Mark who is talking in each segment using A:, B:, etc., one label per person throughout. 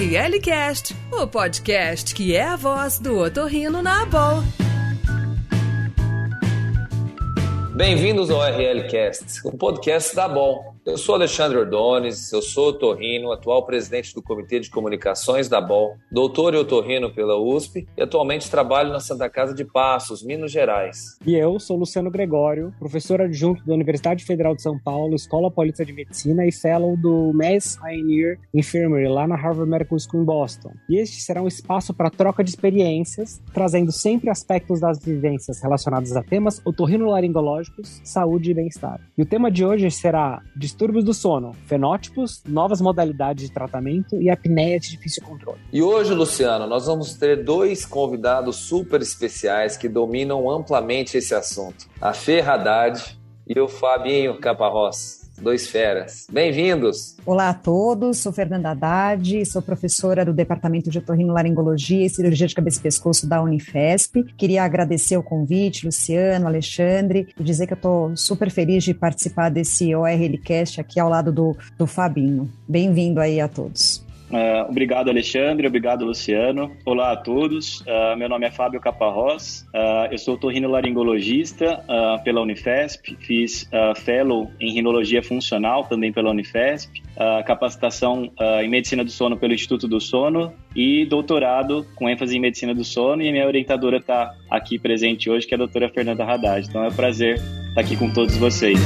A: ORLcast, o podcast que é a voz do otorrino na Abol.
B: Bem-vindos ao RLcast, o podcast da Abol. Eu sou Alexandre Ordones, eu sou otorrino, atual presidente do Comitê de Comunicações da BOL, doutor em otorrino pela USP e atualmente trabalho na Santa Casa de Passos, Minas Gerais.
C: E eu sou Luciano Gregório, professor adjunto da Universidade Federal de São Paulo, Escola Paulista de Medicina e fellow do Mass Pioneer Infirmary lá na Harvard Medical School em Boston. E este será um espaço para troca de experiências, trazendo sempre aspectos das vivências relacionados a temas otorrinolaringológicos, saúde e bem-estar. E o tema de hoje será distúrbios do sono, fenótipos, novas modalidades de tratamento e apneia de difícil controle.
B: E hoje, Luciano, nós vamos ter dois convidados super especiais que dominam amplamente esse assunto: a Haddad e o Fabinho Caparrós. Dois feras. Bem-vindos!
D: Olá a todos, sou Fernanda Haddad, sou professora do Departamento de Otorrinolaringologia e Cirurgia de Cabeça e Pescoço da Unifesp. Queria agradecer o convite, Luciano, Alexandre, e dizer que eu estou super feliz de participar desse ORLcast aqui ao lado do, do Fabinho. Bem-vindo aí a todos.
E: Uh, obrigado, Alexandre. Obrigado, Luciano. Olá a todos. Uh, meu nome é Fábio Caparrós. Uh, eu sou torrinolaringologista pela Unifesp. Fiz fellow em rinologia funcional também pela Unifesp. capacitação em medicina do sono pelo Instituto do Sono e doutorado com ênfase em medicina do sono. E minha orientadora está aqui presente hoje, que é a doutora Fernanda Haddad. Então é um prazer estar aqui com todos vocês.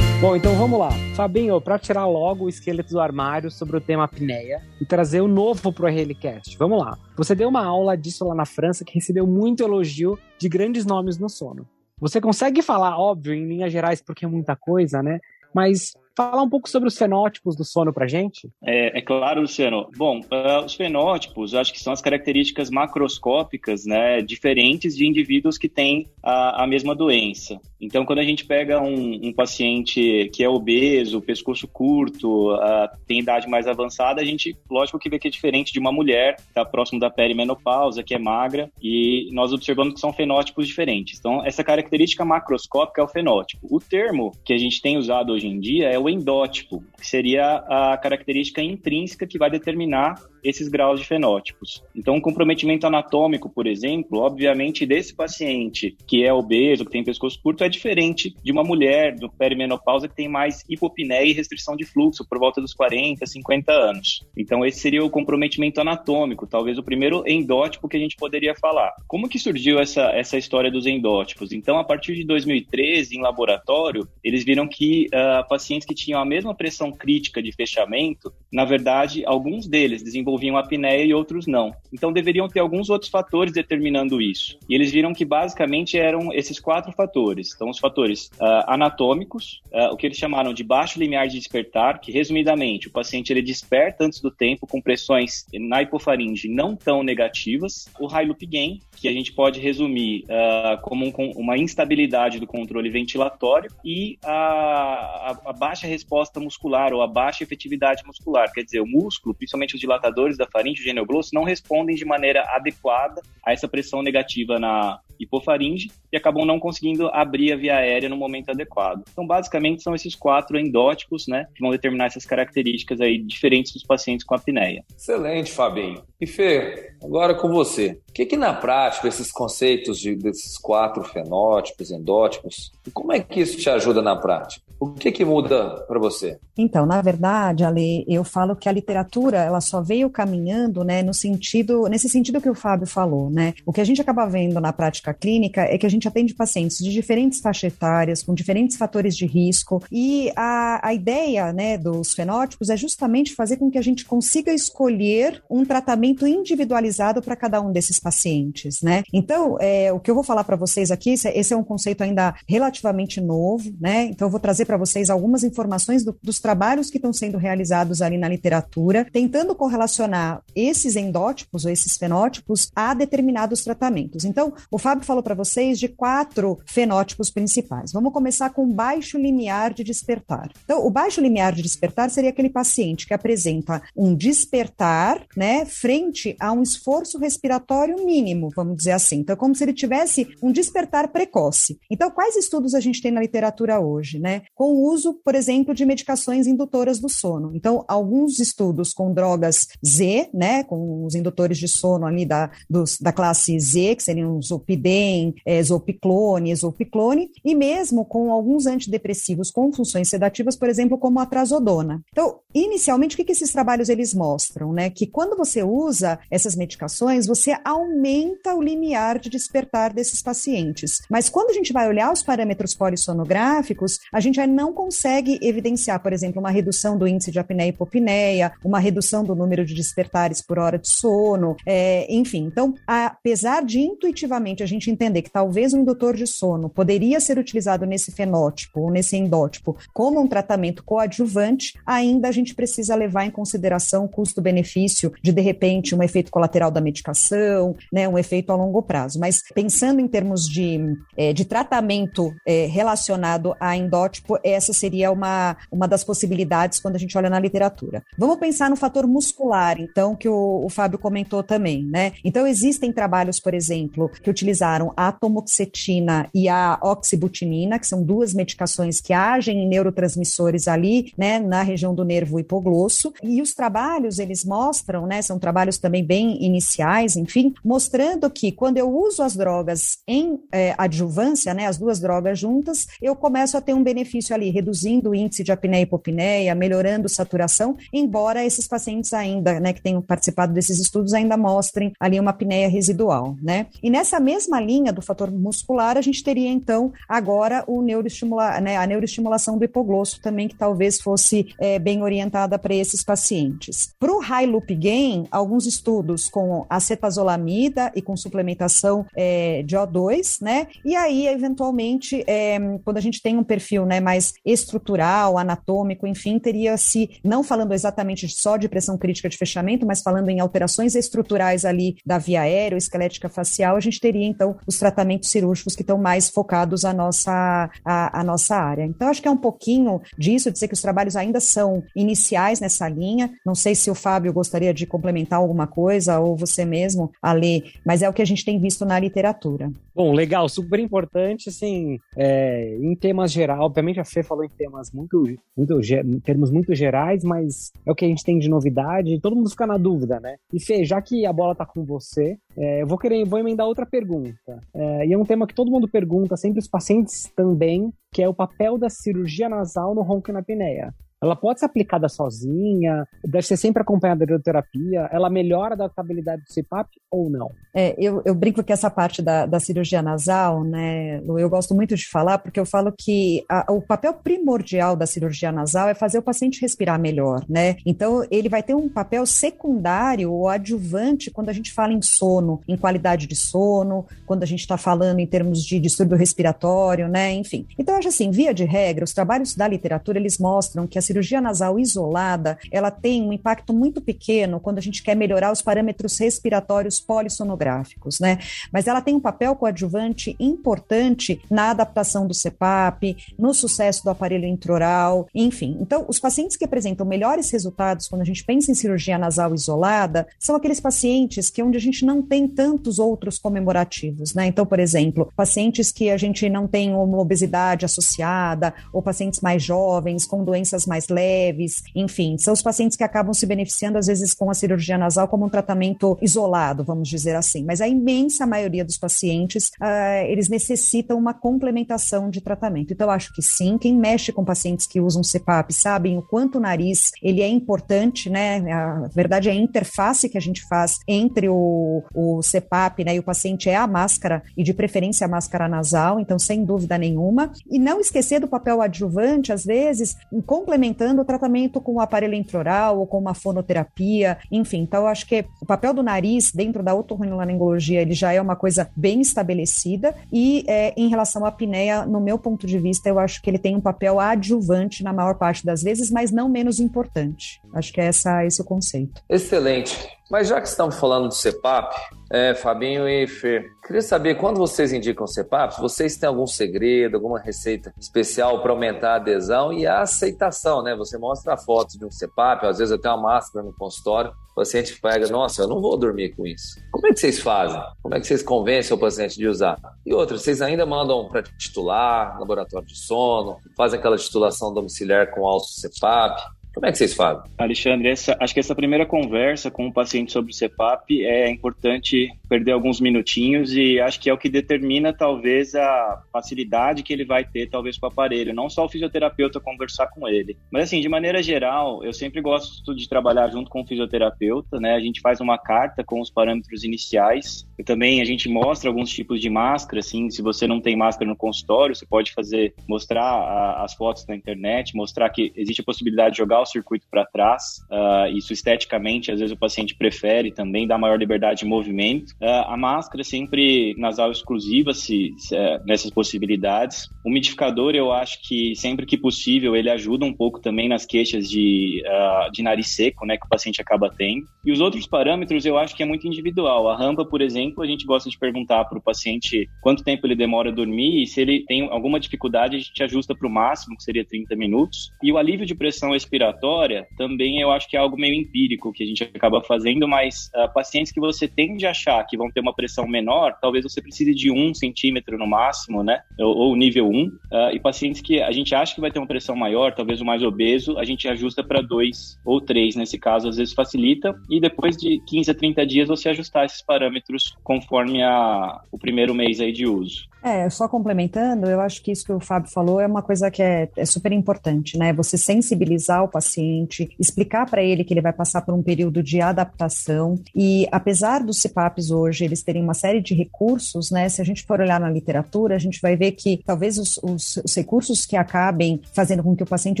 C: Bom, então vamos lá. Fabinho, para tirar logo o esqueleto do armário sobre o tema apneia e trazer o novo pro RLCast. Vamos lá. Você deu uma aula disso lá na França que recebeu muito elogio de grandes nomes no sono. Você consegue falar, óbvio, em linhas gerais, porque é muita coisa, né? Mas falar um pouco sobre os fenótipos do sono para gente?
E: É, é, claro, Luciano. Bom, uh, os fenótipos, eu acho que são as características macroscópicas, né, diferentes de indivíduos que têm a, a mesma doença. Então, quando a gente pega um, um paciente que é obeso, pescoço curto, uh, tem idade mais avançada, a gente, lógico que vê que é diferente de uma mulher que está próximo da perimenopausa, que é magra, e nós observamos que são fenótipos diferentes. Então, essa característica macroscópica é o fenótipo. O termo que a gente tem usado hoje em dia é o endótipo, que seria a característica intrínseca que vai determinar esses graus de fenótipos. Então, um comprometimento anatômico, por exemplo, obviamente desse paciente que é obeso, que tem pescoço curto, é diferente de uma mulher do perimenopausa que tem mais hipopneia e restrição de fluxo por volta dos 40, 50 anos. Então, esse seria o comprometimento anatômico, talvez o primeiro endótipo que a gente poderia falar. Como que surgiu essa, essa história dos endótipos? Então, a partir de 2013, em laboratório, eles viram que uh, pacientes que tinham a mesma pressão crítica de fechamento, na verdade, alguns deles desenvolviam apneia e outros não. Então deveriam ter alguns outros fatores determinando isso. E eles viram que basicamente eram esses quatro fatores. Então, os fatores uh, anatômicos, uh, o que eles chamaram de baixo limiar de despertar, que resumidamente o paciente ele desperta antes do tempo com pressões na hipofaringe não tão negativas, o high loop gain, que a gente pode resumir uh, como um, uma instabilidade do controle ventilatório e a, a, a, baixa resposta muscular ou a baixa efetividade muscular. Quer dizer, o músculo, principalmente os dilatadores da faringe, o genioglossos, não respondem de maneira adequada a essa pressão negativa na hipofaringe e acabam não conseguindo abrir a via aérea no momento adequado. Então, basicamente, são esses quatro endótipos, né, que vão determinar essas características aí diferentes dos pacientes com apneia.
B: Excelente, Fabinho. E Fê, agora com você. O que, que na prática esses conceitos de, desses quatro fenótipos, endótipos, como é que isso te ajuda na prática? O que, que muda para você?
D: Então, na verdade, Ale, eu falo que a literatura ela só veio caminhando, né, no sentido, nesse sentido que o Fábio falou, né? O que a gente acaba vendo na prática clínica é que a gente atende pacientes de diferentes faixas etárias, com diferentes fatores de risco, e a, a ideia, né, dos fenótipos é justamente fazer com que a gente consiga escolher um tratamento individualizado para cada um desses pacientes, né? Então, é, o que eu vou falar para vocês aqui, esse é um conceito ainda relativamente novo, né? Então, eu vou trazer para vocês algumas informações do, dos trabalhos que estão sendo realizados ali na literatura, tentando correlacionar esses endótipos ou esses fenótipos a determinados tratamentos. Então, o Fábio falou para vocês de quatro fenótipos principais. Vamos começar com baixo limiar de despertar. Então, o baixo limiar de despertar seria aquele paciente que apresenta um despertar, né, frente a um esforço respiratório mínimo, vamos dizer assim. Então, é como se ele tivesse um despertar precoce. Então, quais estudos a gente tem na literatura hoje, né? Com o uso, por exemplo, de medicações indutoras do sono. Então, alguns estudos com drogas Z, né, com os indutores de sono ali da, dos, da classe Z, que seriam Zolpidem, é, Zolpiclone, e mesmo com alguns antidepressivos com funções sedativas, por exemplo, como a trazodona. Então, inicialmente, o que, que esses trabalhos eles mostram? Né? Que quando você usa essas medicações, você aumenta o limiar de despertar desses pacientes. Mas quando a gente vai olhar os parâmetros polissonográficos, a gente não consegue evidenciar, por exemplo, uma redução do índice de apneia e hipopneia, uma redução do número de despertares por hora de sono, é, enfim. Então, apesar de intuitivamente a gente entender que talvez um indutor de sono poderia ser utilizado nesse fenótipo ou nesse endótipo como um tratamento coadjuvante, ainda a gente precisa levar em consideração o custo-benefício de, de repente, um efeito colateral da medicação, né, um efeito a longo prazo. Mas pensando em termos de, é, de tratamento é, relacionado a endótipo, essa seria uma, uma das possibilidades quando a gente olha na literatura. Vamos pensar no fator muscular, então, que o, o Fábio comentou também, né? Então, existem trabalhos, por exemplo, que utilizaram a atomoxetina e a oxibutinina, que são duas medicações que agem em neurotransmissores ali, né, na região do nervo hipoglosso. E os trabalhos, eles mostram, né, são trabalhos também bem iniciais, enfim, mostrando que quando eu uso as drogas em é, adjuvância, né, as duas drogas juntas, eu começo a ter um benefício ali, reduzindo o índice de apneia e hipopneia, melhorando saturação, embora esses pacientes ainda, né, que tenham participado desses estudos, ainda mostrem ali uma apneia residual, né? E nessa mesma linha do fator muscular, a gente teria então agora o neuroestimula, né, a neuroestimulação do hipoglosso também, que talvez fosse é, bem orientada para esses pacientes. Para o high loop gain, alguns estudos com acetazolamida e com suplementação é, de O2, né? E aí, eventualmente, é, quando a gente tem um perfil né, mais estrutural, anatômico, enfim, teria se, não falando exatamente só de pressão crítica de fechamento, mas falando em alterações estruturais ali da via aérea, esquelética facial, a gente teria então os tratamentos cirúrgicos que estão mais focados à nossa, à, à nossa área. Então, acho que é um pouquinho disso, dizer que os trabalhos ainda são iniciais nessa linha. Não sei se o Fábio gostaria de complementar alguma coisa, ou você mesmo, Ale, mas é o que a gente tem visto na literatura.
C: Bom, legal, super importante, assim, é, em temas gerais, obviamente a Fê falou em temas muito, muito, termos muito gerais, mas é o que a gente tem de novidade, todo mundo fica na dúvida, né? E Fê, já que a bola tá com você, é, eu vou querer, vou emendar outra pergunta, é, e é um tema que todo mundo pergunta, sempre os pacientes também, que é o papel da cirurgia nasal no ronco na apneia. Ela pode ser aplicada sozinha, deve ser sempre acompanhada de radioterapia, ela melhora a adaptabilidade do CPAP ou não?
D: É, eu, eu brinco que essa parte da, da cirurgia nasal, né, Lu, eu gosto muito de falar, porque eu falo que a, o papel primordial da cirurgia nasal é fazer o paciente respirar melhor, né? Então, ele vai ter um papel secundário ou adjuvante quando a gente fala em sono, em qualidade de sono, quando a gente está falando em termos de distúrbio respiratório, né? Enfim. Então, eu acho assim, via de regra, os trabalhos da literatura, eles mostram que a cirurgia nasal isolada, ela tem um impacto muito pequeno quando a gente quer melhorar os parâmetros respiratórios polissonográficos, né? Mas ela tem um papel coadjuvante importante na adaptação do CPAP, no sucesso do aparelho intraoral, enfim. Então, os pacientes que apresentam melhores resultados quando a gente pensa em cirurgia nasal isolada são aqueles pacientes que onde a gente não tem tantos outros comemorativos, né? Então, por exemplo, pacientes que a gente não tem uma obesidade associada, ou pacientes mais jovens com doenças mais mais leves, enfim, são os pacientes que acabam se beneficiando, às vezes, com a cirurgia nasal como um tratamento isolado, vamos dizer assim. Mas a imensa maioria dos pacientes, uh, eles necessitam uma complementação de tratamento. Então, acho que sim, quem mexe com pacientes que usam CPAP sabem o quanto o nariz ele é importante, né? A verdade é a interface que a gente faz entre o, o CPAP né, e o paciente é a máscara, e de preferência a máscara nasal, então, sem dúvida nenhuma. E não esquecer do papel adjuvante, às vezes, em complementação complementando o tratamento com o aparelho intraoral ou com uma fonoterapia, enfim. Então, acho que o papel do nariz dentro da otorrinolaringologia ele já é uma coisa bem estabelecida e é, em relação à apneia, no meu ponto de vista, eu acho que ele tem um papel adjuvante na maior parte das vezes, mas não menos importante. Acho que é essa, esse o conceito.
B: Excelente. Mas já que estamos falando do CEPAP, é, Fabinho e Fer, queria saber quando vocês indicam CEPAP, vocês têm algum segredo, alguma receita especial para aumentar a adesão e a aceitação, né? Você mostra fotos de um CEPAP, às vezes até uma máscara no consultório, o paciente pega, nossa, eu não vou dormir com isso. Como é que vocês fazem? Como é que vocês convencem o paciente de usar? E outra, vocês ainda mandam para titular, laboratório de sono, fazem aquela titulação domiciliar com alto CEPAP. Como é que vocês fazem?
E: Alexandre, essa, acho que essa primeira conversa com o paciente sobre o CEPAP é importante perder alguns minutinhos e acho que é o que determina talvez a facilidade que ele vai ter talvez com o aparelho, não só o fisioterapeuta conversar com ele. Mas assim, de maneira geral, eu sempre gosto de trabalhar junto com o fisioterapeuta, né? A gente faz uma carta com os parâmetros iniciais. E também a gente mostra alguns tipos de máscara, assim, se você não tem máscara no consultório, você pode fazer mostrar a, as fotos na internet, mostrar que existe a possibilidade de jogar o circuito para trás. Uh, isso esteticamente, às vezes o paciente prefere também, dá maior liberdade de movimento. Uh, a máscara sempre nasal exclusiva, se, se uh, nessas possibilidades. O umidificador, eu acho que sempre que possível, ele ajuda um pouco também nas queixas de, ah, de nariz seco, né, que o paciente acaba tendo. E os outros parâmetros, eu acho que é muito individual. A rampa, por exemplo, a gente gosta de perguntar para o paciente quanto tempo ele demora a dormir e se ele tem alguma dificuldade, a gente ajusta para o máximo, que seria 30 minutos. E o alívio de pressão respiratória também eu acho que é algo meio empírico que a gente acaba fazendo, mas uh, pacientes que você tende a achar que vão ter uma pressão menor, talvez você precise de um centímetro no máximo, né? Ou, ou nível 1. Uh, ah, e pacientes que a gente acha que vai ter uma pressão maior, talvez o mais obeso, a gente ajusta para 2 ou 3 nesse caso, às vezes facilita. E depois de 15 a 30 dias você ajustar esses parâmetros conforme a, o primeiro mês aí de uso.
D: É, só complementando, eu acho que isso que o Fábio falou é uma coisa que é, é super importante, né? Você sensibilizar o paciente, explicar para ele que ele vai passar por um período de adaptação e apesar dos CPAPs hoje eles terem uma série de recursos, né? Se a gente for olhar na literatura, a gente vai ver que talvez os, os, os recursos que acabem fazendo com que o paciente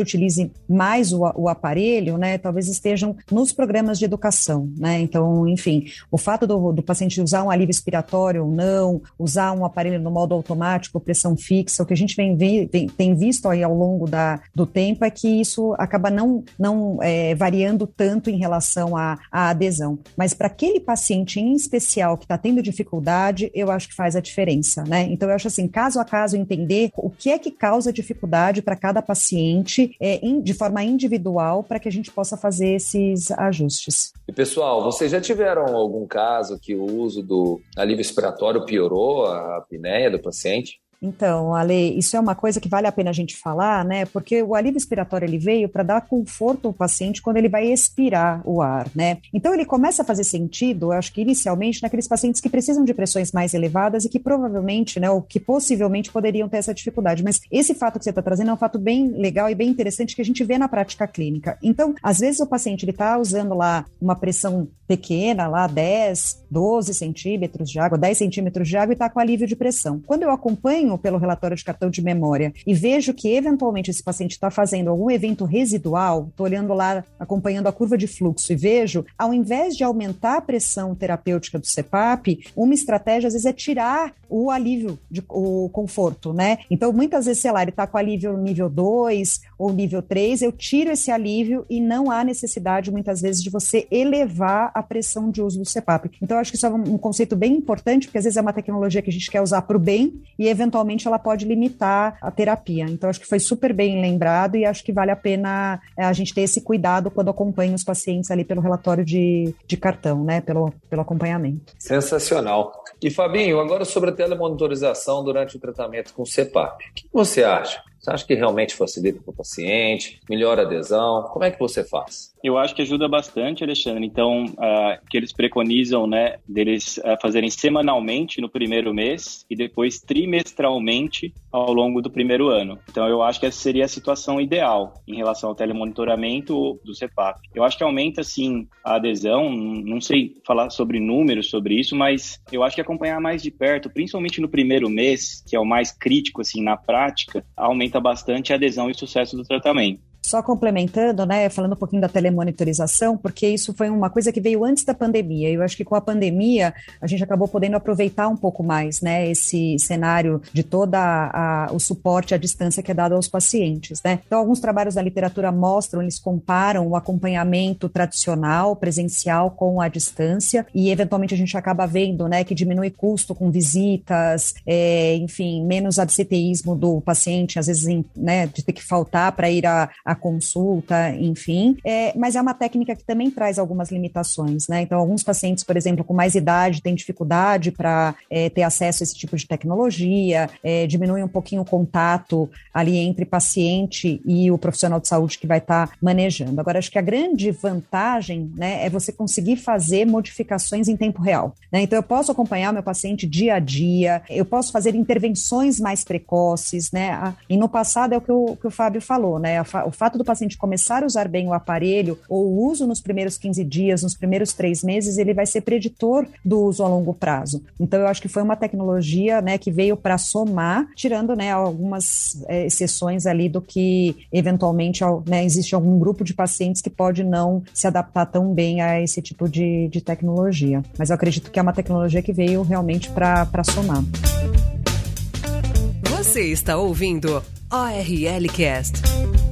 D: utilize mais o, o aparelho, né? Talvez estejam nos programas de educação, né? Então, enfim, o fato do, do paciente usar um alívio expiratório ou não, usar um aparelho no modo automático, pressão fixa, o que a gente vem, vem tem visto aí ao longo da, do tempo é que isso acaba não, não é, variando tanto em relação à, à adesão. Mas para aquele paciente em especial que está tendo dificuldade, eu acho que faz a diferença, né? Então eu acho assim, caso a caso, entender o que é que causa dificuldade para cada paciente é, in, de forma individual para que a gente possa fazer esses ajustes.
B: E pessoal, vocês já tiveram algum caso que o uso do alívio expiratório piorou a apneia do paciente?
D: Então, Ale, isso é uma coisa que vale a pena a gente falar, né? Porque o alívio expiratório ele veio para dar conforto ao paciente quando ele vai expirar o ar, né? Então ele começa a fazer sentido, acho que inicialmente, naqueles pacientes que precisam de pressões mais elevadas e que provavelmente, né, ou que possivelmente poderiam ter essa dificuldade. Mas esse fato que você está trazendo é um fato bem legal e bem interessante que a gente vê na prática clínica. Então, às vezes o paciente ele está usando lá uma pressão pequena, lá 10, 12 centímetros de água, 10 centímetros de água e está com alívio de pressão. Quando eu acompanho pelo relatório de cartão de memória e vejo que eventualmente esse paciente está fazendo algum evento residual, estou olhando lá, acompanhando a curva de fluxo e vejo, ao invés de aumentar a pressão terapêutica do CEPAP, uma estratégia às vezes é tirar o alívio, de, o conforto, né? Então, muitas vezes, sei lá, ele está com alívio nível 2 ou nível 3, eu tiro esse alívio e não há necessidade, muitas vezes, de você elevar a pressão de uso do CEPAP. Então, acho que isso é um conceito bem importante, porque às vezes é uma tecnologia que a gente quer usar para o bem e, eventualmente, ela pode limitar a terapia. Então, acho que foi super bem lembrado e acho que vale a pena é, a gente ter esse cuidado quando acompanha os pacientes ali pelo relatório de, de cartão, né? Pelo, pelo acompanhamento.
B: Sensacional. E, Fabinho, agora sobre a telemonitorização durante o tratamento com CEPAP. O que você acha? Você acha que realmente facilita para o paciente? Melhora a adesão? Como é que você faz?
E: Eu acho que ajuda bastante, Alexandre. Então, uh, que eles preconizam, né, deles uh, fazerem semanalmente no primeiro mês e depois trimestralmente ao longo do primeiro ano. Então, eu acho que essa seria a situação ideal em relação ao telemonitoramento do CEPAP. Eu acho que aumenta, sim, a adesão. Não sei falar sobre números sobre isso, mas eu acho que acompanhar mais de perto, principalmente no primeiro mês, que é o mais crítico, assim, na prática, aumenta bastante a adesão e o sucesso do tratamento.
D: Só complementando, né, falando um pouquinho da telemonitorização, porque isso foi uma coisa que veio antes da pandemia. Eu acho que com a pandemia a gente acabou podendo aproveitar um pouco mais, né, esse cenário de toda a, o suporte à distância que é dado aos pacientes, né. Então, alguns trabalhos da literatura mostram, eles comparam o acompanhamento tradicional, presencial com a distância e eventualmente a gente acaba vendo, né, que diminui custo com visitas, é, enfim, menos absenteísmo do paciente, às vezes, né, de ter que faltar para ir à, à consulta, enfim. É, mas é uma técnica que também traz algumas limitações, né? Então, alguns pacientes, por exemplo, com mais idade, têm dificuldade para é, ter acesso a esse tipo de tecnologia, é, diminui um pouquinho o contato ali entre paciente e o profissional de saúde que vai estar tá manejando. Agora, acho que a grande vantagem, né, é você conseguir fazer modificações em tempo real. Né? Então, eu posso acompanhar meu paciente dia a dia, eu posso fazer intervenções mais precoces, né? E no passado é o que o, que o Fábio falou, né? O fato do paciente começar a usar bem o aparelho ou o uso nos primeiros 15 dias, nos primeiros três meses, ele vai ser preditor do uso a longo prazo. Então, eu acho que foi uma tecnologia, né, que veio para somar, tirando, né, algumas é, exceções ali do que eventualmente, né, existe algum grupo de pacientes que pode não se adaptar tão bem a esse tipo de, de tecnologia. Mas eu acredito que é uma tecnologia que veio realmente para somar.
A: Você está ouvindo ORL Cast.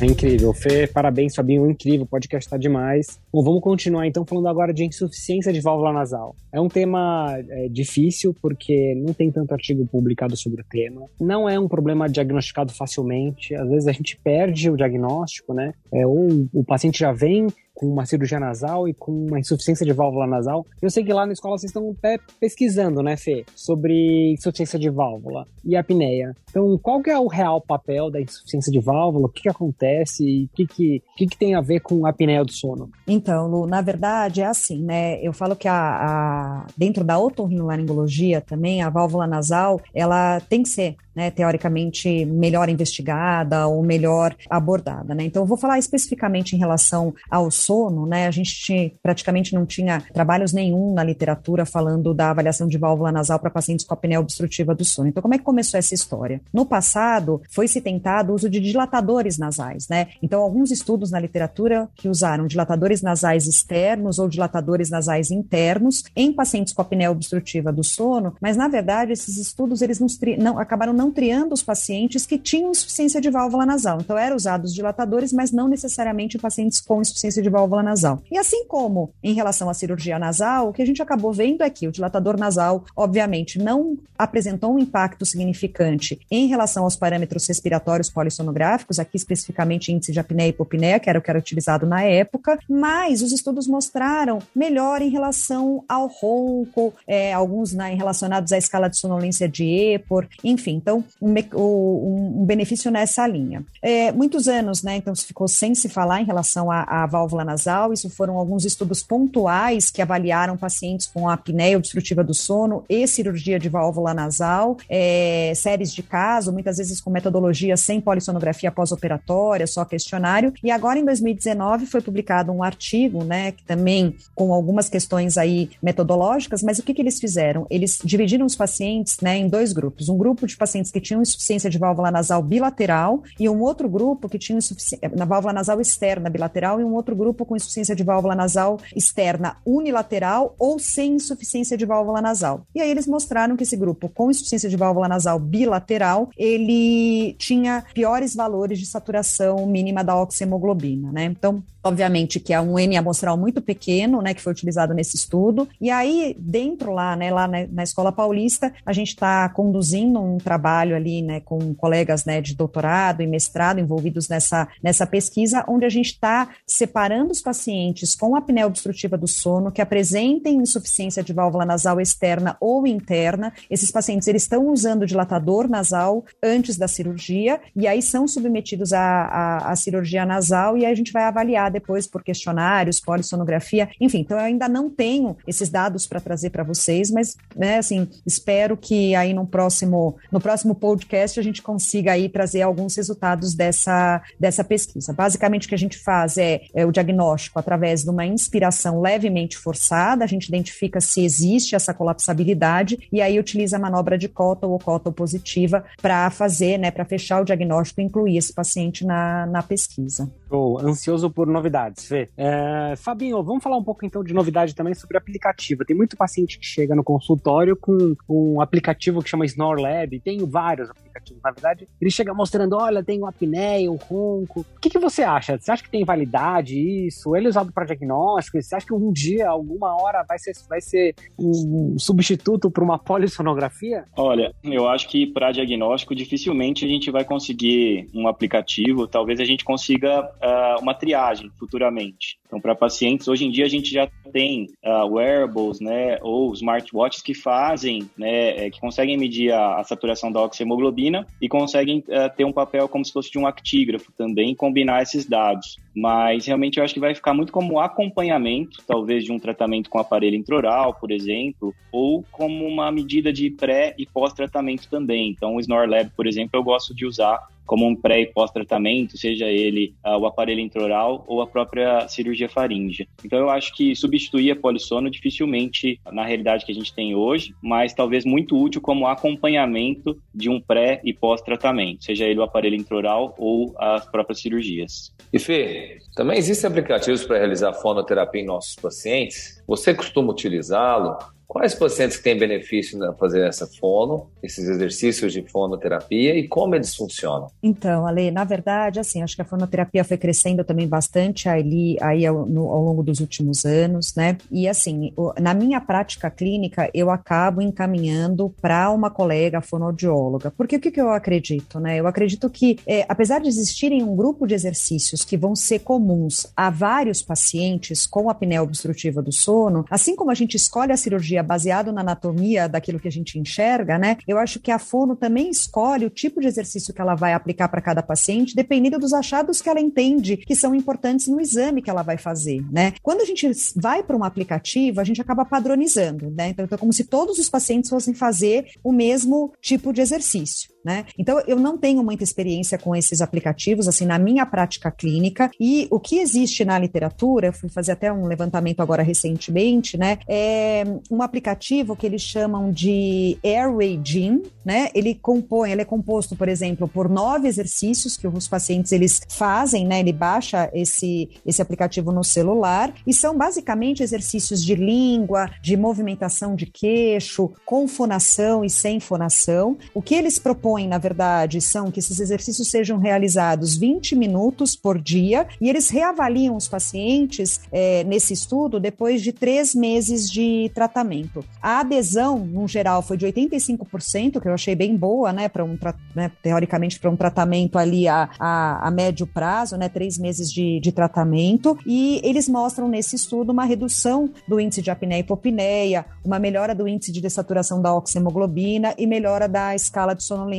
C: É incrível. Fê, parabéns, Fabinho. Incrível. O podcast está demais. Bom, vamos continuar então falando agora de insuficiência de válvula nasal. É um tema é, difícil porque não tem tanto artigo publicado sobre o tema. Não é um problema diagnosticado facilmente. Às vezes a gente perde o diagnóstico, né? É, ou o paciente já vem com uma cirurgia nasal e com uma insuficiência de válvula nasal. Eu sei que lá na escola vocês estão até pesquisando, né, Fê, sobre insuficiência de válvula e apneia. Então, qual que é o real papel da insuficiência de válvula? O que, que acontece e o que, que, que, que tem a ver com a apneia do sono?
D: Então, Lu, na verdade é assim, né? Eu falo que a, a dentro da otorrinolaringologia também, a válvula nasal, ela tem que ser né, teoricamente melhor investigada ou melhor abordada. Né? Então, eu vou falar especificamente em relação ao sono. Né? A gente praticamente não tinha trabalhos nenhum na literatura falando da avaliação de válvula nasal para pacientes com apneia obstrutiva do sono. Então, como é que começou essa história? No passado, foi se tentado o uso de dilatadores nasais. Né? Então, alguns estudos na literatura que usaram dilatadores nasais externos ou dilatadores nasais internos em pacientes com apneia obstrutiva do sono, mas, na verdade, esses estudos eles não, não acabaram não triando os pacientes que tinham insuficiência de válvula nasal. Então, eram usados dilatadores, mas não necessariamente pacientes com insuficiência de válvula nasal. E assim como em relação à cirurgia nasal, o que a gente acabou vendo é que o dilatador nasal, obviamente, não apresentou um impacto significante em relação aos parâmetros respiratórios polissonográficos, aqui especificamente índice de apneia e hipopneia, que era o que era utilizado na época, mas os estudos mostraram melhor em relação ao ronco, é, alguns né, relacionados à escala de sonolência de EPOR, enfim. Então, um, um, um benefício nessa linha. É, muitos anos, né? Então, se ficou sem se falar em relação à, à, válvula nasal. Isso foram alguns estudos pontuais que avaliaram pacientes com apneia obstrutiva do sono e cirurgia de válvula nasal, é, séries de caso, muitas vezes com metodologia sem polissonografia pós-operatória, só questionário. E agora, em 2019, foi publicado um artigo, né? Que também com algumas questões aí metodológicas, mas o que, que eles fizeram? Eles dividiram os pacientes, né, em dois grupos. Um grupo de pacientes pacientes que tinham insuficiência de válvula nasal bilateral e um outro grupo que tinha insuficiência na válvula nasal externa bilateral e um outro grupo com insuficiência de válvula nasal externa unilateral ou sem insuficiência de válvula nasal. E aí eles mostraram que esse grupo com insuficiência de válvula nasal bilateral, ele tinha piores valores de saturação mínima da oxihemoglobina, né? Então, obviamente que é um N amostral muito pequeno, né, que foi utilizado nesse estudo. E aí, dentro lá, né, lá na, na Escola Paulista, a gente está conduzindo um trabalho ali, né, com colegas, né, de doutorado e mestrado envolvidos nessa, nessa pesquisa, onde a gente está separando os pacientes com apneia obstrutiva do sono que apresentem insuficiência de válvula nasal externa ou interna. Esses pacientes, eles estão usando dilatador nasal antes da cirurgia e aí são submetidos à, à, à cirurgia nasal e aí a gente vai avaliar depois por questionários, polissonografia, enfim, então eu ainda não tenho esses dados para trazer para vocês, mas, né, assim, espero que aí no próximo, no próximo podcast a gente consiga aí trazer alguns resultados dessa, dessa pesquisa. Basicamente o que a gente faz é, é o diagnóstico através de uma inspiração levemente forçada, a gente identifica se existe essa colapsabilidade e aí utiliza a manobra de cota ou cota positiva para fazer, né, para fechar o diagnóstico e incluir esse paciente na, na pesquisa.
C: Estou ansioso por novidades, Fê. É, Fabinho, vamos falar um pouco então de novidade também sobre aplicativo. Tem muito paciente que chega no consultório com um aplicativo que chama SnoreLab, tem vários aplicativos, na verdade. Ele chega mostrando, olha, tem o apneia, o ronco. O que, que você acha? Você acha que tem validade isso? Ele é usado para diagnóstico? Você acha que um dia, alguma hora, vai ser, vai ser um substituto para uma polissonografia?
E: Olha, eu acho que para diagnóstico dificilmente a gente vai conseguir um aplicativo. Talvez a gente consiga uh, uma triagem futuramente. Então, para pacientes, hoje em dia a gente já tem uh, wearables, né, ou smartwatches que fazem, né, é, que conseguem medir a, a, saturação da oxihemoglobina e conseguem uh, ter um papel como se fosse de um actígrafo também, combinar esses dados. Mas realmente eu acho que vai ficar muito como acompanhamento, talvez de um tratamento com aparelho intraoral, por exemplo, ou como uma medida de pré e pós-tratamento também. Então, o SnoreLab, por exemplo, eu gosto de usar como um pré e pós-tratamento, seja ele uh, o aparelho intraoral ou a própria cirurgia faríngea. Então eu acho que substituir a polissono dificilmente na realidade que a gente tem hoje, mas talvez muito útil como acompanhamento de um pré e pós-tratamento, seja ele o aparelho intraoral ou as próprias cirurgias.
B: E Fê, também existem aplicativos para realizar fonoterapia em nossos pacientes? Você costuma utilizá-lo? Quais pacientes têm benefício na fazer essa fono, esses exercícios de fonoterapia e como eles funcionam?
D: Então, Ale, na verdade, assim, acho que a fonoterapia foi crescendo também bastante ali, aí ao, no, ao longo dos últimos anos, né? E assim, na minha prática clínica, eu acabo encaminhando para uma colega fonoaudióloga. Porque o que, que eu acredito, né? Eu acredito que, é, apesar de existirem um grupo de exercícios que vão ser comuns a vários pacientes com apneia obstrutiva do sono, assim como a gente escolhe a cirurgia baseado na anatomia daquilo que a gente enxerga, né? Eu acho que a fono também escolhe o tipo de exercício que ela vai aplicar para cada paciente, dependendo dos achados que ela entende que são importantes no exame que ela vai fazer, né? Quando a gente vai para um aplicativo, a gente acaba padronizando, né? Então, é como se todos os pacientes fossem fazer o mesmo tipo de exercício. Né? Então, eu não tenho muita experiência com esses aplicativos, assim, na minha prática clínica, e o que existe na literatura, eu fui fazer até um levantamento agora recentemente, né? É uma aplicativo que eles chamam de Airway Gym, né? Ele compõe, ele é composto, por exemplo, por nove exercícios que os pacientes eles fazem, né? Ele baixa esse esse aplicativo no celular e são basicamente exercícios de língua, de movimentação de queixo, com fonação e sem fonação. O que eles propõem, na verdade, são que esses exercícios sejam realizados 20 minutos por dia e eles reavaliam os pacientes é, nesse estudo depois de três meses de tratamento. A adesão, no geral, foi de 85%, que eu achei bem boa, né, para um, né, teoricamente, para um tratamento ali a, a, a, médio prazo, né, três meses de, de tratamento, e eles mostram nesse estudo uma redução do índice de apneia e hipopneia, uma melhora do índice de dessaturação da oxihemoglobina e melhora da escala de sonolência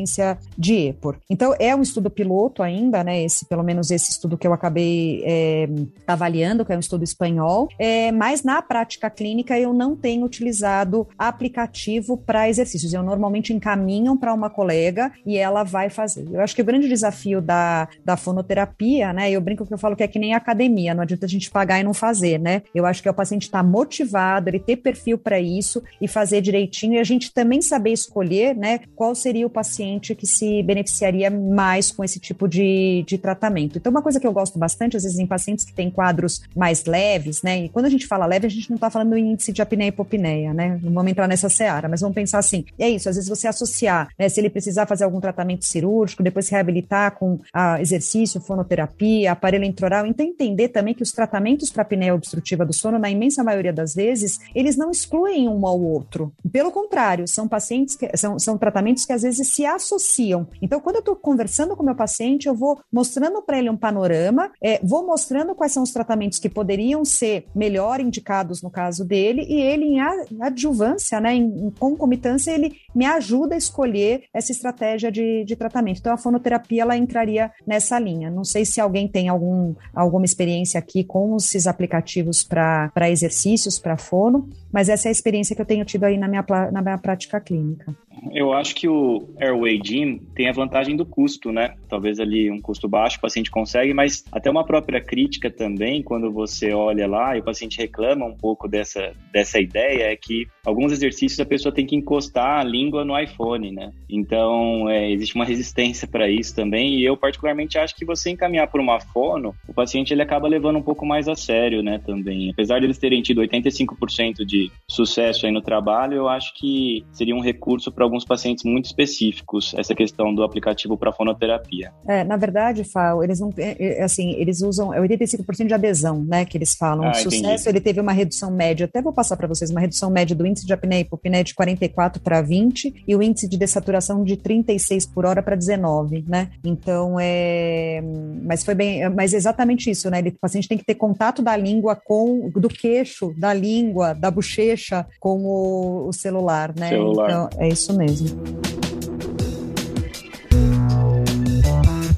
D: de EPOR. Então, é um estudo piloto ainda, né, esse, pelo menos esse estudo que eu acabei é, avaliando, que é um estudo espanhol, é, mas na prática clínica eu não tenho utilizado aplicativo para exercícios. Eu normalmente encaminham para uma colega e ela vai fazer. Eu acho que o grande desafio da, da fonoterapia, né? Eu brinco que eu falo que é que nem academia, não adianta a gente pagar e não fazer, né? Eu acho que é o paciente estar tá motivado, ele ter perfil para isso e fazer direitinho, e a gente também saber escolher, né, qual seria o paciente que se beneficiaria mais com esse tipo de, de tratamento. Então, uma coisa que eu gosto bastante, às vezes, em pacientes que têm quadros mais leves, né? E quando a gente fala leve, a gente não está falando do índice de apneia e hipopneia né? Não vamos entrar nessa seara, mas vamos pensar assim: é isso, às vezes você associar, né, se ele precisar fazer algum tratamento cirúrgico, depois se reabilitar com a exercício, fonoterapia, aparelho intraoral, então entender também que os tratamentos para apneia obstrutiva do sono, na imensa maioria das vezes, eles não excluem um ao outro. Pelo contrário, são pacientes que são, são tratamentos que às vezes se associam. Então, quando eu estou conversando com o meu paciente, eu vou mostrando para ele um panorama, é, vou mostrando quais são os tratamentos que poderiam ser melhor indicados no caso dele, e ele, em adjuvância, né, em, concomitância, ele me ajuda a escolher essa estratégia de, de tratamento. Então, a fonoterapia ela entraria nessa linha. Não sei se alguém tem algum, alguma experiência aqui com esses aplicativos para exercícios, para fono, mas essa é a experiência que eu tenho tido aí na minha, na minha prática clínica.
E: Eu acho que o Airway Gym tem a vantagem do custo, né? Talvez ali um custo baixo o paciente consegue, mas até uma própria crítica também, quando você olha lá e o paciente reclama um pouco dessa, dessa ideia, é que alguns exercícios a pessoa tem que encostar a língua no iPhone, né? Então, é, existe uma resistência para isso também, e eu particularmente acho que você encaminhar por uma fono, o paciente ele acaba levando um pouco mais a sério, né, também. Apesar de eles terem tido 85% de sucesso aí no trabalho, eu acho que seria um recurso para alguns pacientes muito específicos essa questão do aplicativo para fonoterapia.
D: É, na verdade, Fal, eles não é, é, assim, eles usam é 85% de adesão, né, que eles falam. Ah, o sucesso, entendi. ele teve uma redução média, até vou passar para vocês, uma redução média do índice de apneia e hipopneia de 44 para 20 e o índice de dessaturação de 36 por hora para 19, né? Então é, mas foi bem, mas exatamente isso, né? Ele, o paciente tem que ter contato da língua com do queixo, da língua, da bochecha com o, o celular, né?
E: Celular.
D: Então é isso mesmo.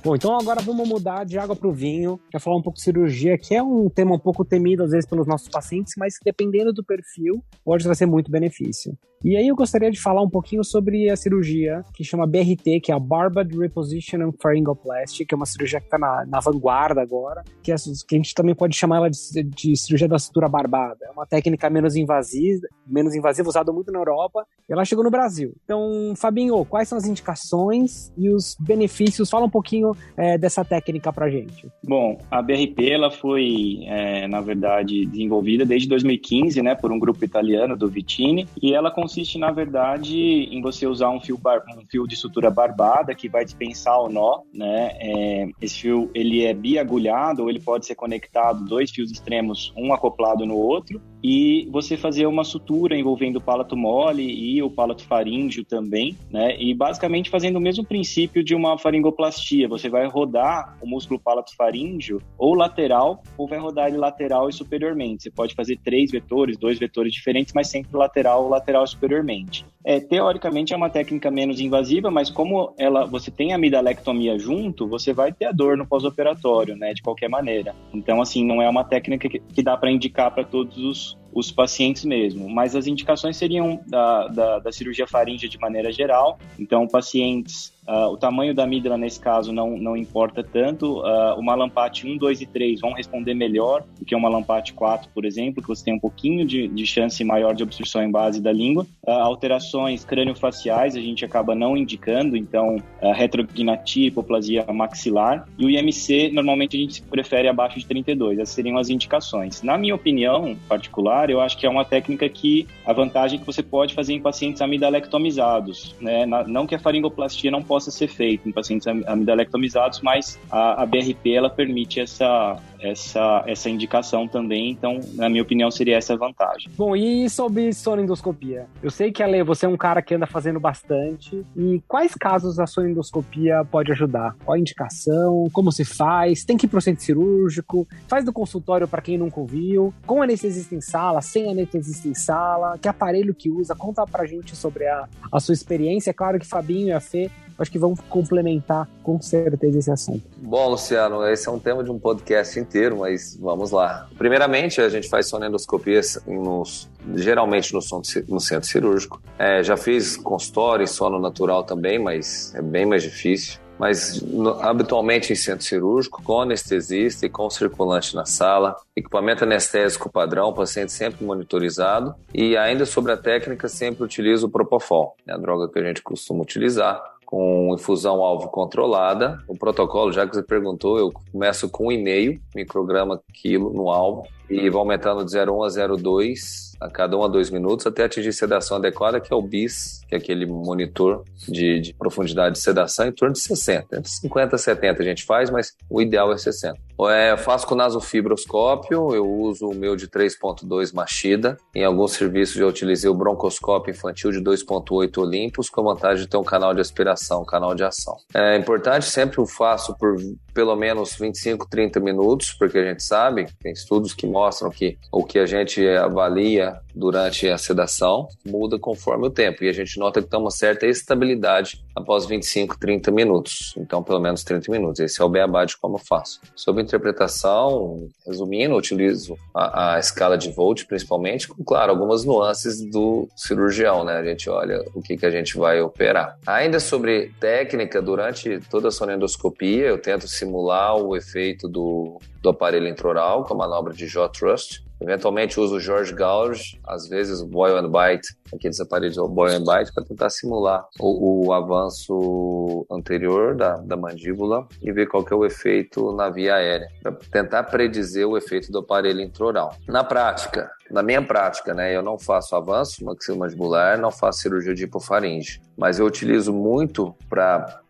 C: Bom, então agora vamos mudar de água para o vinho, para falar um pouco de cirurgia, que é um tema um pouco temido às vezes pelos nossos pacientes, mas dependendo do perfil, pode trazer muito benefício. E aí eu gostaria de falar um pouquinho sobre a cirurgia que chama BRT, que é a Barbed Reposition and Pharyngoplasty, que é uma cirurgia que está na, na, vanguarda agora, que, é, que, a gente também pode chamar ela de, de, cirurgia da cintura barbada. É uma técnica menos invasiva, menos invasiva usada muito na Europa, e ela chegou no Brasil. Então, Fabinho, quais são as indicações e os benefícios? Fala um pouquinho é, dessa técnica pra gente.
E: Bom, a BRP ela foi, é, na verdade, desenvolvida desde 2015, né, por um grupo italiano do Vitini, e ela consiste, na verdade, em você usar um fio, bar, um fio de sutura barbada que vai dispensar o nó, né? É, esse fio ele é biagulhado ou ele pode ser conectado dois fios extremos, um acoplado no outro, e você fazer uma sutura envolvendo o palato mole e o palato faríngeo também, né? E basicamente fazendo o mesmo princípio de uma faringoplastia. Você vai rodar o músculo palato faríngeo ou lateral, ou vai rodar ele lateral e superiormente. Você pode fazer três vetores, dois vetores diferentes, mas sempre lateral, lateral e superiormente. É, teoricamente é uma técnica menos invasiva, mas como ela, você tem a amidalectomia junto, você vai ter a dor no pós-operatório, né, de qualquer maneira. Então, assim, não é uma técnica que, que dá para indicar para todos os, os pacientes mesmo, mas as indicações seriam da, da, da cirurgia faríngea de maneira geral. Então, pacientes Uh, o tamanho da amígdala, nesse caso, não, não importa tanto. Uh, uma Lampate 1, 2 e 3 vão responder melhor do que uma Lampate 4, por exemplo, que você tem um pouquinho de, de chance maior de obstrução em base da língua. Uh, alterações craniofaciais a gente acaba não indicando, então, uh, retrognatia, hipoplasia maxilar. E o IMC, normalmente, a gente prefere abaixo de 32. Essas seriam as indicações. Na minha opinião particular, eu acho que é uma técnica que a vantagem é que você pode fazer em pacientes amidalectomizados. Né? Não que a faringoplastia não possa ser feita em pacientes amidalectomizados, mas a, a BRP ela permite essa, essa, essa indicação também. Então, na minha opinião, seria essa a vantagem.
C: Bom, e sobre sonendoscopia? Eu sei que, Ale, você é um cara que anda fazendo bastante. E quais casos a sonendoscopia pode ajudar? Qual a indicação? Como se faz? Tem que ir para o centro cirúrgico? Faz do consultório para quem nunca ouviu? Com anestesista em sala? Sem anestesista em sala? Que aparelho que usa? Conta pra gente sobre a, a sua experiência. É claro que Fabinho e a Fê acho que vão complementar com certeza esse assunto.
B: Bom, Luciano, esse é um tema de um podcast inteiro, mas vamos lá. Primeiramente, a gente faz sonendoscopias nos, geralmente no, no centro cirúrgico. É, já fiz consultório e sono natural também, mas é bem mais difícil mas no, habitualmente em centro cirúrgico, com anestesista e com circulante na sala, equipamento anestésico padrão, paciente sempre monitorizado e ainda sobre a técnica sempre utilizo o Propofol, é a droga que a gente costuma utilizar com infusão alvo controlada. O protocolo, já que você perguntou, eu começo com 1,5 micrograma quilo no alvo e vou aumentando de 0,1 a 0,2 a cada um a dois minutos até atingir sedação adequada, que é o BIS, que é aquele monitor de, de profundidade de sedação, em torno de 60. Entre 50 e 70 a gente faz, mas o ideal é 60. É, faço com nasofibroscópio, eu uso o meu de 3.2 Machida. Em alguns serviços eu utilizei o broncoscópio infantil de 2.8 Olympus, com a vantagem de ter um canal de aspiração, um canal de ação. É importante, sempre eu faço por pelo menos 25, 30 minutos, porque a gente sabe, tem estudos que mostram que o que a gente avalia durante a sedação muda conforme o tempo, e a gente nota que tem uma certa estabilidade após 25, 30 minutos. Então, pelo menos 30 minutos. Esse é o beabá de como eu faço. Sobre interpretação, resumindo, utilizo a, a escala de Volt, principalmente, com, claro, algumas nuances do cirurgião, né? A gente olha o que, que a gente vai operar. Ainda sobre técnica, durante toda a sonendoscopia, eu tento simular o efeito do, do aparelho intraoral com a manobra de jaw thrust. Eventualmente uso o George Gauge, às vezes o Boy and Bite, aqueles aparelhos Boy and Bite, para tentar simular o, o, avanço anterior da, da mandíbula e ver qual que é o efeito na via aérea, para tentar predizer o efeito do aparelho intraoral. Na prática, na minha prática, né, eu não faço avanço maxilomandibular, não faço cirurgia de hipofaringe, mas eu utilizo muito para,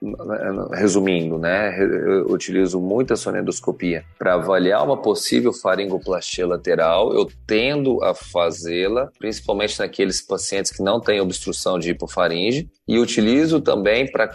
B: resumindo, né, eu utilizo muita sonendoscopia para avaliar uma possível faringoplastia lateral. Eu tendo a fazê-la, principalmente naqueles pacientes que não têm obstrução de hipofaringe, e utilizo também para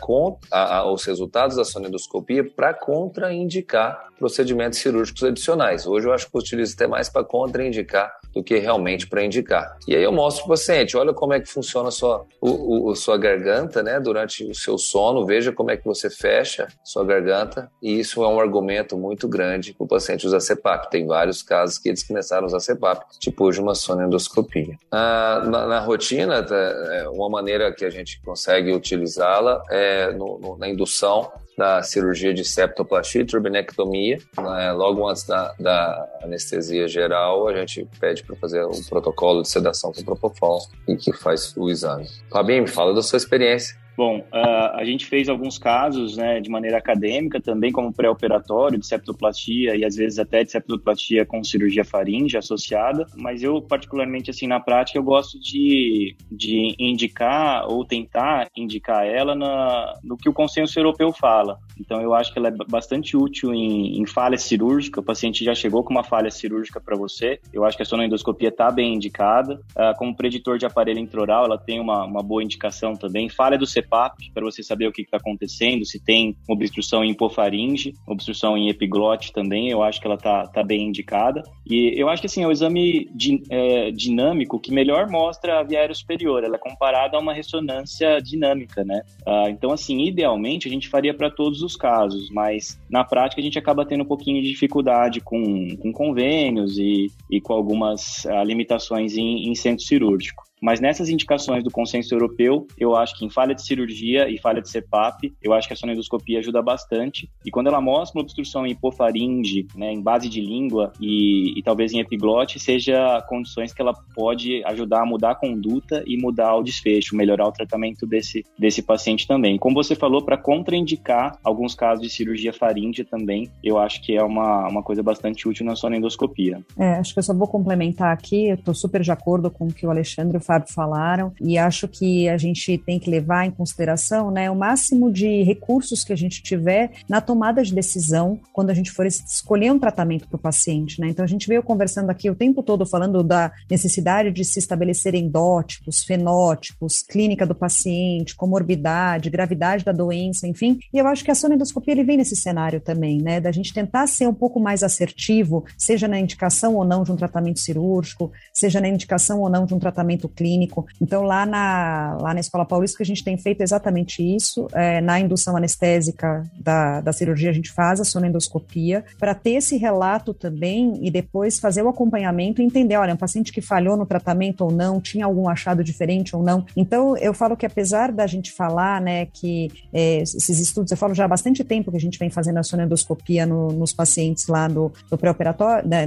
B: os resultados da sonendoscopia para contraindicar procedimentos cirúrgicos adicionais. Hoje eu acho que eu utilizo até mais para contraindicar do que realmente para indicar. E aí eu mostro para o paciente, olha como é que funciona a sua, o, o, sua garganta né, durante o seu sono, veja como é que você fecha sua garganta, e isso é um argumento muito grande para o paciente usar CPAP. Tem vários casos que eles começaram a usar CPAP depois de uma sonendoscopia. Ah, na, na, rotina, tá, é, uma maneira que a gente consegue utilizá-la é no, na indução da cirurgia de septoplastia e turbinectomia. Né? Logo antes da, da, anestesia geral, a gente pede para fazer um protocolo de sedação com propofol e que faz o exame. Fabinho, me fala da sua experiência.
E: Bom, uh, a gente fez alguns casos né, de maneira acadêmica, também como pré-operatório de septoplastia e às vezes até de septoplastia com cirurgia faringe associada, mas eu particularmente assim na prática eu gosto de, de indicar ou tentar indicar ela na, no que o consenso europeu fala. Então eu acho que ela é bastante útil em, em falha cirúrgica, o paciente já chegou com uma falha cirúrgica para você, eu acho que a sonoendoscopia está bem indicada. Uh, como preditor de aparelho intraoral, ela tem uma, uma boa indicação também. Falha do Para você saber o que está acontecendo, se tem obstrução em hipofaringe, obstrução em epiglote também, eu acho que ela está tá bem indicada. E eu acho que assim, é o exame é, dinâmico que melhor mostra a via aérea superior, ela é comparada a uma ressonância dinâmica, né? Ah, então, assim, idealmente a gente faria para todos os casos, mas na prática a gente acaba tendo um pouquinho de dificuldade com, com convênios e, e com algumas ah, limitações em, em centro cirúrgico. Mas nessas indicações do consenso europeu, eu acho que em falha de cirurgia e falha de CPAP, eu acho que a sonendoscopia ajuda bastante. E quando ela mostra uma obstrução em hipofaringe, né, em base de língua e, e talvez em epiglote, seja condições que ela pode ajudar a mudar a conduta e mudar o desfecho, melhorar o tratamento desse, desse paciente também. Como você falou, para contraindicar alguns casos de cirurgia faringe também, eu acho que é uma, uma coisa bastante útil na sonendoscopia.
D: É, acho que eu só vou complementar aqui, eu estou super de acordo com o que o Alexandre Fábio falaram, e acho que a gente tem que levar em consideração né, o máximo de recursos que a gente tiver na tomada de decisão quando a gente for escolher um tratamento para o paciente. Né? Então, a gente veio conversando aqui o tempo todo falando da necessidade de se estabelecer endótipos, fenótipos, clínica do paciente, comorbidade, gravidade da doença, enfim. E eu acho que a sonendoscopia ele vem nesse cenário também, né? Da gente tentar ser um pouco mais assertivo, seja na indicação ou não de um tratamento cirúrgico, seja na indicação ou não de um tratamento clínico. Então, lá na, lá na Escola Paulista, que a gente tem feito exatamente isso. É, na indução anestésica da, da cirurgia, a gente faz a sonendoscopia para ter esse relato também e depois fazer o acompanhamento e entender, olha, um paciente que falhou no tratamento ou não, tinha algum achado diferente ou não. Então, eu falo que apesar da gente falar, né, que é, esses estudos, eu falo já há bastante tempo que a gente vem fazendo a sonendoscopia no, nos pacientes lá do pré-operatório, né,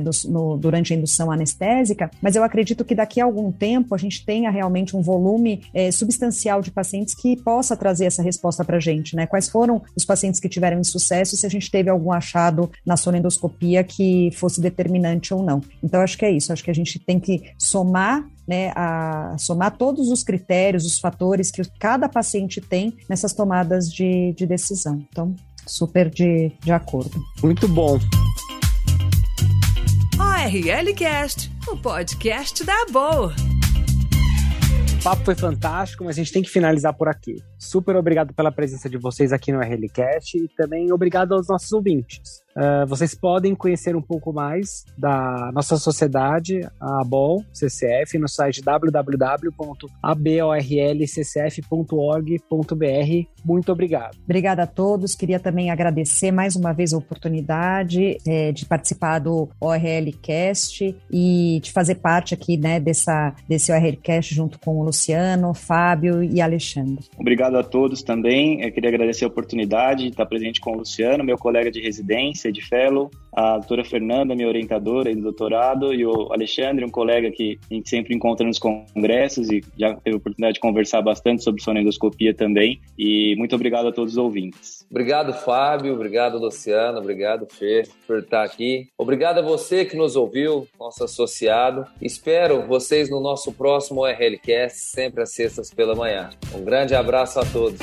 D: durante a indução anestésica, mas eu acredito que daqui a algum tempo a gente gente tenha realmente um volume é, substancial de pacientes que possa trazer essa resposta para a gente, né? Quais foram os pacientes que tiveram insucesso, se a gente teve algum achado na sonendoscopia que fosse determinante ou não. Então, acho que é isso. Acho que a gente tem que somar né, a somar todos os critérios, os fatores que cada paciente tem nessas tomadas de, de decisão. Então, super de, de acordo.
C: Muito bom.
A: ORL Cast, o podcast da Boa.
C: O papo foi fantástico, mas a gente tem que finalizar por aqui. Super obrigado pela presença de vocês aqui no RLCast e também obrigado aos nossos ouvintes. Uh, vocês podem conhecer um pouco mais da nossa sociedade, a ABOL CCF, no site www.aborlccf.org.br. Muito obrigado.
D: Obrigada a todos. Queria também agradecer mais uma vez a oportunidade é, de participar do ORLcast e de fazer parte aqui né, dessa, desse ORLcast junto com o Luciano, Fábio e Alexandre.
E: Obrigado a todos também. Eu queria agradecer a oportunidade de estar presente com o Luciano, meu colega de residência, de fellow, a doutora Fernanda, minha orientadora de doutorado, e o Alexandre, um colega que a gente sempre encontra nos congressos e já teve a oportunidade de conversar bastante sobre sonendoscopia também. E muito obrigado a todos os ouvintes.
B: Obrigado, Fábio. Obrigado, Luciano. Obrigado, Fê, por estar aqui. Obrigado a você que nos ouviu, nosso associado. Espero vocês no nosso próximo RLCast, sempre às sextas pela manhã. Um grande abraço a todos.